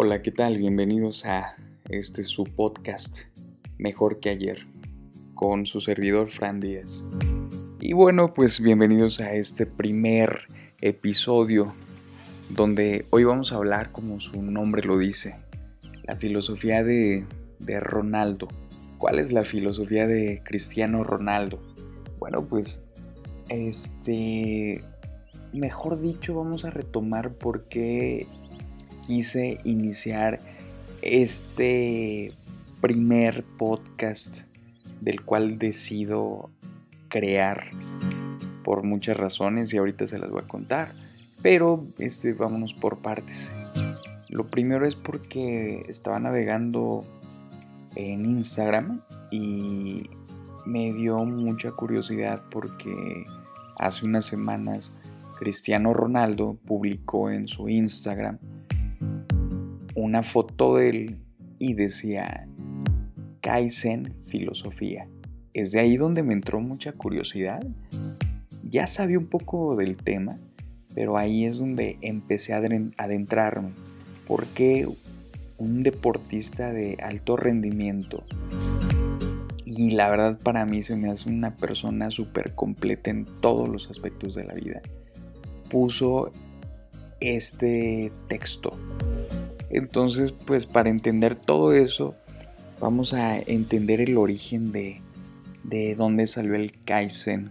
Hola, ¿qué tal? Bienvenidos a este su podcast Mejor que ayer con su servidor Fran Díaz. Y bueno, pues bienvenidos a este primer episodio donde hoy vamos a hablar, como su nombre lo dice, la filosofía de, de Ronaldo. ¿Cuál es la filosofía de Cristiano Ronaldo? Bueno, pues este, mejor dicho, vamos a retomar por qué quise iniciar este primer podcast del cual decido crear por muchas razones y ahorita se las voy a contar. Pero este, vámonos por partes. Lo primero es porque estaba navegando en Instagram y me dio mucha curiosidad porque hace unas semanas Cristiano Ronaldo publicó en su Instagram una foto de él y decía Kaizen Filosofía. Es de ahí donde me entró mucha curiosidad. Ya sabía un poco del tema, pero ahí es donde empecé a adentrarme. ¿Por qué un deportista de alto rendimiento y la verdad para mí se me hace una persona súper completa en todos los aspectos de la vida. Puso este texto. Entonces, pues para entender todo eso, vamos a entender el origen de, de dónde salió el Kaizen.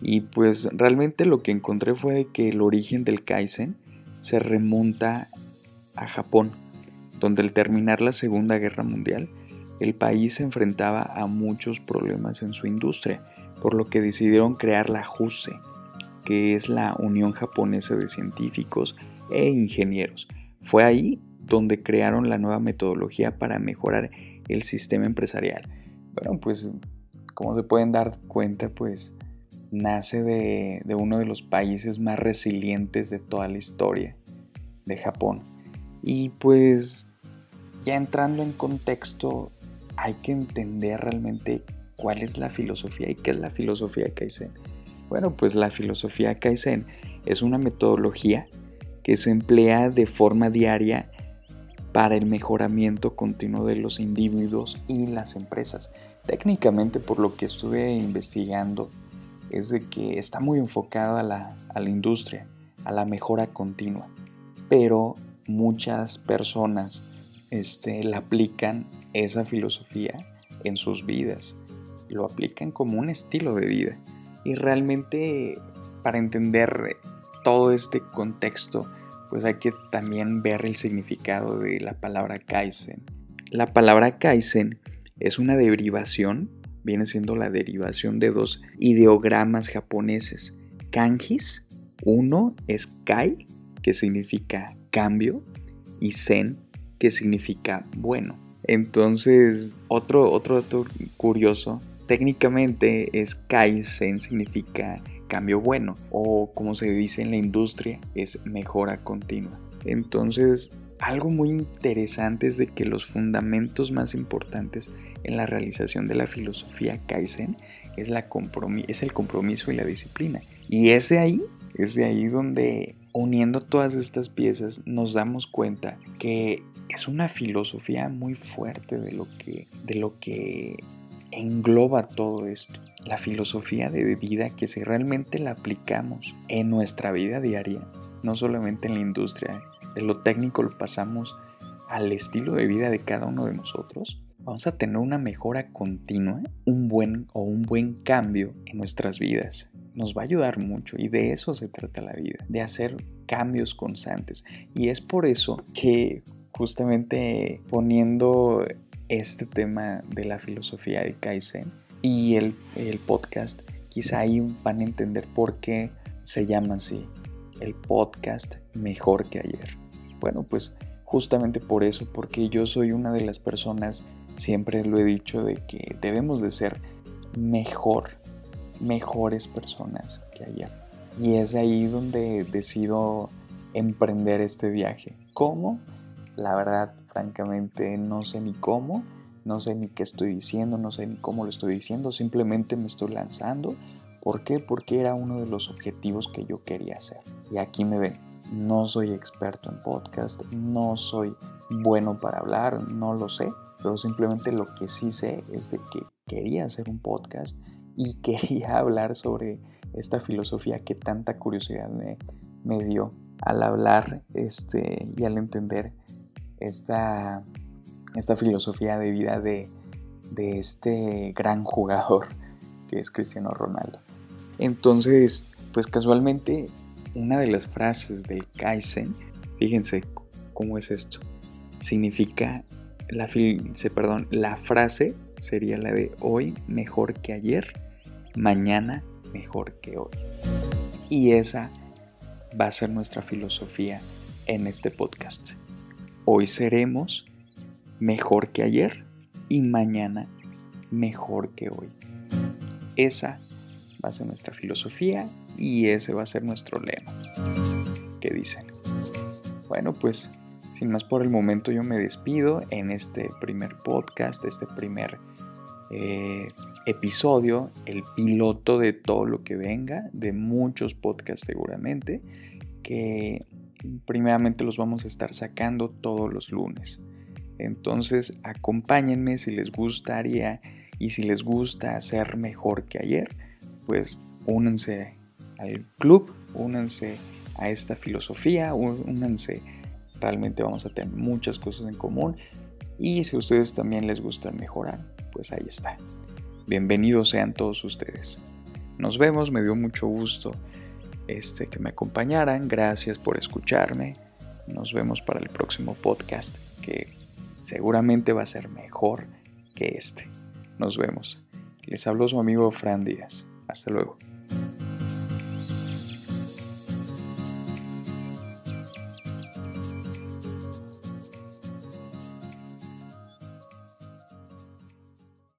Y pues realmente lo que encontré fue que el origen del Kaizen se remonta a Japón, donde al terminar la Segunda Guerra Mundial, el país se enfrentaba a muchos problemas en su industria, por lo que decidieron crear la JUSE, que es la Unión Japonesa de Científicos e Ingenieros. Fue ahí donde crearon la nueva metodología para mejorar el sistema empresarial. Bueno, pues como se pueden dar cuenta, pues nace de, de uno de los países más resilientes de toda la historia, de Japón. Y pues ya entrando en contexto, hay que entender realmente cuál es la filosofía y qué es la filosofía Kaizen. Bueno, pues la filosofía Kaizen es una metodología que se emplea de forma diaria para el mejoramiento continuo de los individuos y las empresas. Técnicamente, por lo que estuve investigando, es de que está muy enfocado a la, a la industria, a la mejora continua, pero muchas personas este, la aplican esa filosofía en sus vidas. Lo aplican como un estilo de vida. Y realmente para entender todo este contexto, pues hay que también ver el significado de la palabra Kaizen. La palabra Kaizen es una derivación, viene siendo la derivación de dos ideogramas japoneses. Kanjis, uno es Kai, que significa cambio, y Zen, que significa bueno. Entonces, otro, otro dato curioso, técnicamente es Kaizen, significa cambio bueno, o como se dice en la industria, es mejora continua. Entonces, algo muy interesante es de que los fundamentos más importantes en la realización de la filosofía Kaizen es, la es el compromiso y la disciplina. Y es de ahí, es de ahí donde uniendo todas estas piezas nos damos cuenta que es una filosofía muy fuerte de lo que, de lo que engloba todo esto. La filosofía de vida que si realmente la aplicamos en nuestra vida diaria, no solamente en la industria, de lo técnico lo pasamos al estilo de vida de cada uno de nosotros, vamos a tener una mejora continua, un buen o un buen cambio en nuestras vidas. Nos va a ayudar mucho y de eso se trata la vida, de hacer cambios constantes. Y es por eso que justamente poniendo este tema de la filosofía de Kaizen y el, podcast, quizá ahí van a entender por qué se llama así, el podcast mejor que ayer. Bueno, pues justamente por eso, porque yo soy una de las personas, siempre lo he dicho, de que debemos de ser mejor, mejores personas que ayer. Y es ahí donde decido emprender este viaje. ¿Cómo? La verdad, francamente, no sé ni cómo, no sé ni qué estoy diciendo, no sé ni cómo lo estoy diciendo, simplemente me estoy lanzando. ¿Por qué? Porque era uno de los objetivos que yo quería hacer. Y aquí me ven. No soy experto en podcast, no soy bueno para hablar, no lo sé, pero simplemente lo que sí sé es de que quería hacer un podcast y quería hablar sobre esta filosofía que tanta curiosidad me, me dio al hablar este, y al entender esta, esta filosofía de vida de, de este gran jugador que es Cristiano Ronaldo. Entonces, pues casualmente, una de las frases del Kaizen, fíjense cómo es esto, significa, la, perdón, la frase sería la de hoy mejor que ayer, mañana mejor que hoy. Y esa va a ser nuestra filosofía en este podcast. Hoy seremos mejor que ayer y mañana mejor que hoy. Esa va a ser nuestra filosofía y ese va a ser nuestro lema. ¿Qué dicen? Bueno, pues sin más por el momento yo me despido en este primer podcast, este primer eh, episodio, el piloto de todo lo que venga, de muchos podcasts seguramente, que primeramente los vamos a estar sacando todos los lunes. Entonces acompáñenme si les gustaría y si les gusta hacer mejor que ayer, pues únanse al club, únanse a esta filosofía, únanse. Realmente vamos a tener muchas cosas en común y si a ustedes también les gusta mejorar, pues ahí está. Bienvenidos sean todos ustedes. Nos vemos, me dio mucho gusto este, que me acompañaran. Gracias por escucharme. Nos vemos para el próximo podcast que seguramente va a ser mejor que este. Nos vemos. Les habló su amigo Fran Díaz. Hasta luego.